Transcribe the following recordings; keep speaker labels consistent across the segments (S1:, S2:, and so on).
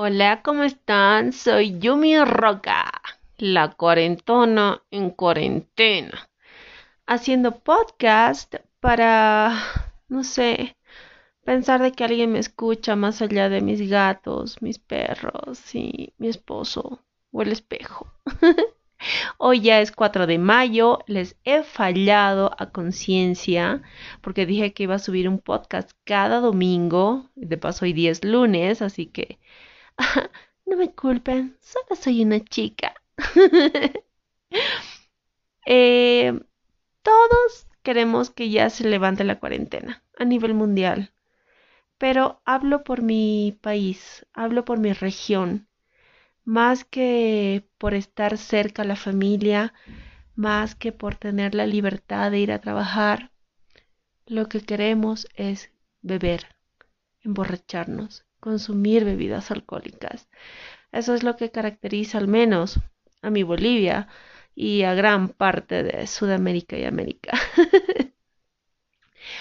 S1: Hola, ¿cómo están? Soy Yumi Roca, la cuarentona en cuarentena, haciendo podcast para, no sé, pensar de que alguien me escucha más allá de mis gatos, mis perros y mi esposo o el espejo. Hoy ya es 4 de mayo, les he fallado a conciencia porque dije que iba a subir un podcast cada domingo, de paso hoy día es lunes, así que no me culpen, solo soy una chica. Eh, todos queremos que ya se levante la cuarentena a nivel mundial, pero hablo por mi país, hablo por mi región, más que por estar cerca a la familia, más que por tener la libertad de ir a trabajar, lo que queremos es beber, emborracharnos, consumir bebidas alcohólicas. Eso es lo que caracteriza al menos a mi Bolivia y a gran parte de Sudamérica y América.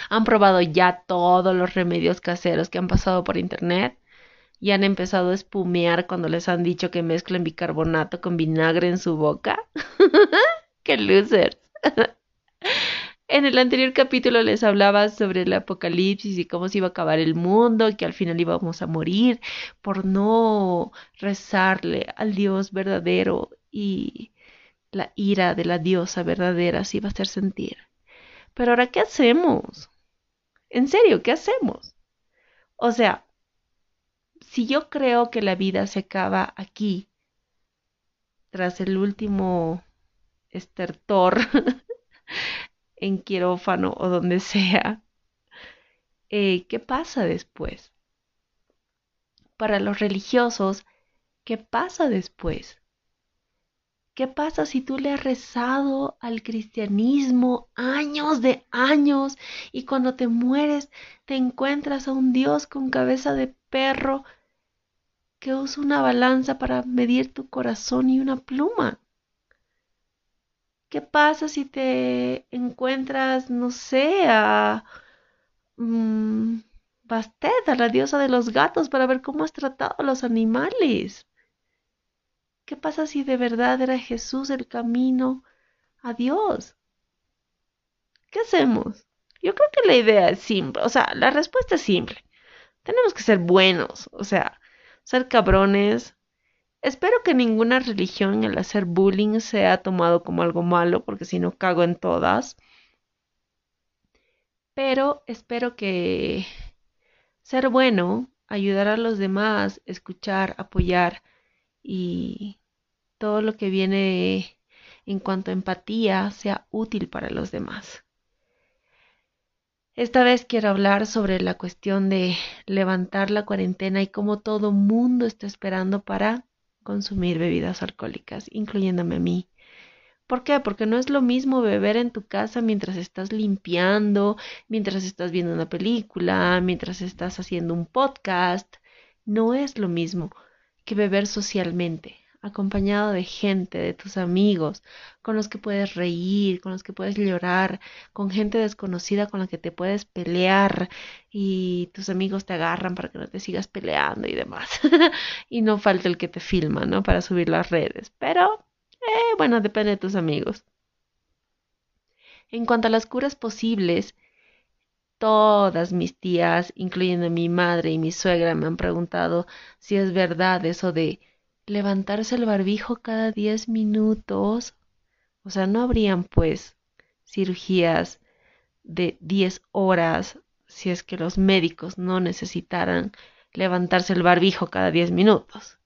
S1: han probado ya todos los remedios caseros que han pasado por internet y han empezado a espumear cuando les han dicho que mezclen bicarbonato con vinagre en su boca. ¡Qué losers! En el anterior capítulo les hablaba sobre el apocalipsis y cómo se iba a acabar el mundo que al final íbamos a morir por no rezarle al Dios verdadero y la ira de la diosa verdadera se iba a hacer sentir. Pero ahora, ¿qué hacemos? En serio, ¿qué hacemos? O sea, si yo creo que la vida se acaba aquí, tras el último estertor en quirófano o donde sea, eh, ¿qué pasa después? Para los religiosos, ¿qué pasa después? ¿Qué pasa si tú le has rezado al cristianismo años de años y cuando te mueres te encuentras a un Dios con cabeza de perro que usa una balanza para medir tu corazón y una pluma? ¿Qué pasa si te encuentras, no sé, a mm, Bastet, a la diosa de los gatos, para ver cómo has tratado a los animales? ¿Qué pasa si de verdad era Jesús el camino a Dios? ¿Qué hacemos? Yo creo que la idea es simple, o sea, la respuesta es simple. Tenemos que ser buenos, o sea, ser cabrones, Espero que ninguna religión el hacer bullying sea tomado como algo malo, porque si no cago en todas. Pero espero que ser bueno, ayudar a los demás, escuchar, apoyar y todo lo que viene en cuanto a empatía sea útil para los demás. Esta vez quiero hablar sobre la cuestión de levantar la cuarentena y cómo todo mundo está esperando para consumir bebidas alcohólicas, incluyéndome a mí. ¿Por qué? Porque no es lo mismo beber en tu casa mientras estás limpiando, mientras estás viendo una película, mientras estás haciendo un podcast. No es lo mismo que beber socialmente acompañado de gente, de tus amigos, con los que puedes reír, con los que puedes llorar, con gente desconocida con la que te puedes pelear y tus amigos te agarran para que no te sigas peleando y demás. y no falta el que te filma, ¿no? Para subir las redes. Pero, eh, bueno, depende de tus amigos. En cuanto a las curas posibles, todas mis tías, incluyendo mi madre y mi suegra, me han preguntado si es verdad eso de levantarse el barbijo cada 10 minutos. O sea, no habrían pues cirugías de 10 horas si es que los médicos no necesitaran levantarse el barbijo cada 10 minutos.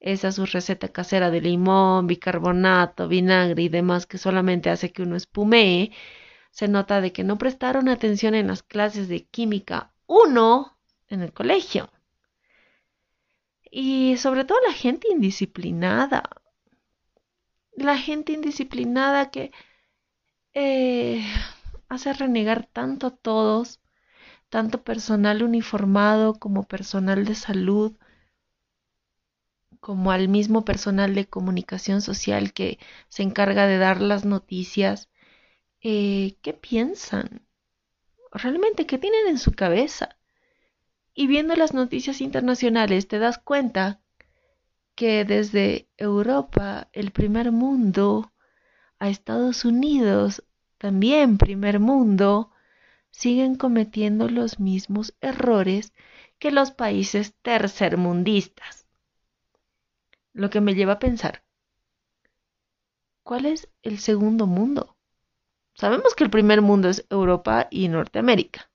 S1: Esa es su receta casera de limón, bicarbonato, vinagre y demás que solamente hace que uno espumee. Se nota de que no prestaron atención en las clases de química 1 en el colegio. Y sobre todo la gente indisciplinada. La gente indisciplinada que eh, hace renegar tanto a todos, tanto personal uniformado como personal de salud, como al mismo personal de comunicación social que se encarga de dar las noticias. Eh, ¿Qué piensan? ¿Realmente qué tienen en su cabeza? Y viendo las noticias internacionales te das cuenta que desde Europa, el primer mundo, a Estados Unidos, también primer mundo, siguen cometiendo los mismos errores que los países tercermundistas. Lo que me lleva a pensar, ¿cuál es el segundo mundo? Sabemos que el primer mundo es Europa y Norteamérica.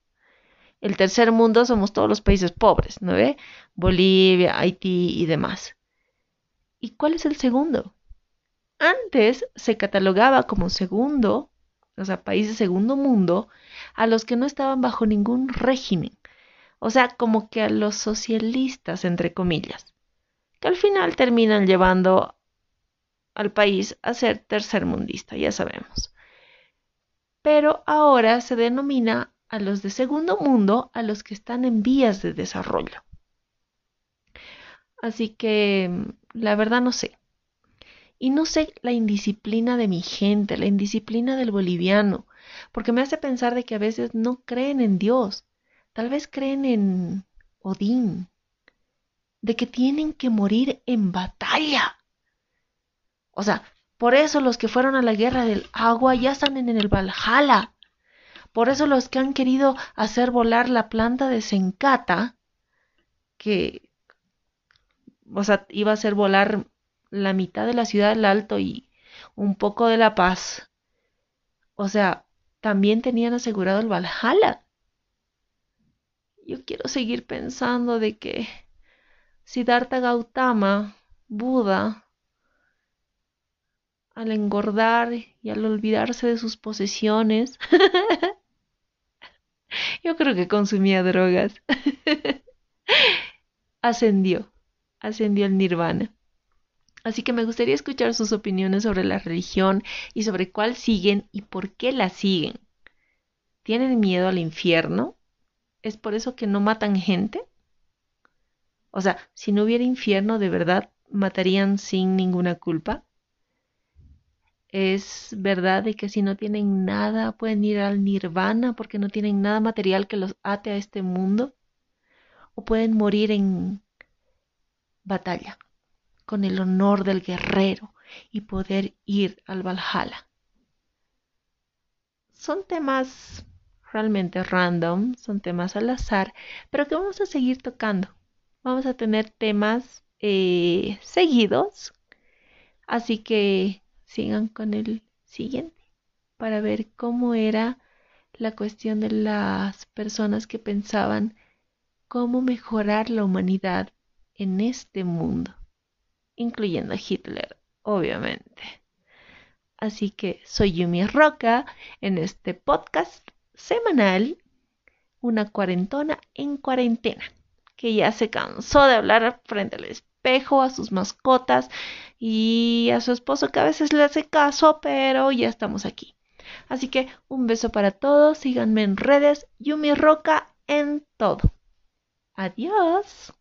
S1: El tercer mundo somos todos los países pobres, ¿no ve? Bolivia, Haití y demás. ¿Y cuál es el segundo? Antes se catalogaba como segundo, o sea, países segundo mundo, a los que no estaban bajo ningún régimen. O sea, como que a los socialistas, entre comillas, que al final terminan llevando al país a ser tercermundista, ya sabemos. Pero ahora se denomina a los de segundo mundo a los que están en vías de desarrollo. Así que la verdad no sé. Y no sé la indisciplina de mi gente, la indisciplina del boliviano, porque me hace pensar de que a veces no creen en Dios, tal vez creen en Odín, de que tienen que morir en batalla. O sea, por eso los que fueron a la guerra del agua ya están en el Valhalla. Por eso los que han querido hacer volar la planta de Sencata, que, o sea, iba a hacer volar la mitad de la ciudad del Alto y un poco de La Paz, o sea, también tenían asegurado el Valhalla. Yo quiero seguir pensando de que Siddhartha Gautama, Buda, al engordar y al olvidarse de sus posesiones, creo que consumía drogas, ascendió, ascendió el nirvana. Así que me gustaría escuchar sus opiniones sobre la religión y sobre cuál siguen y por qué la siguen. ¿Tienen miedo al infierno? ¿Es por eso que no matan gente? O sea, si no hubiera infierno, ¿de verdad matarían sin ninguna culpa? ¿Es verdad de que si no tienen nada pueden ir al nirvana porque no tienen nada material que los ate a este mundo? ¿O pueden morir en batalla? con el honor del guerrero y poder ir al Valhalla. Son temas realmente random, son temas al azar, pero que vamos a seguir tocando. Vamos a tener temas eh, seguidos, así que sigan con el siguiente para ver cómo era la cuestión de las personas que pensaban cómo mejorar la humanidad en este mundo incluyendo a Hitler, obviamente. Así que soy Yumi Roca en este podcast semanal, una cuarentona en cuarentena, que ya se cansó de hablar frente al espejo, a sus mascotas y a su esposo que a veces le hace caso, pero ya estamos aquí. Así que un beso para todos, síganme en redes, Yumi Roca en todo. Adiós.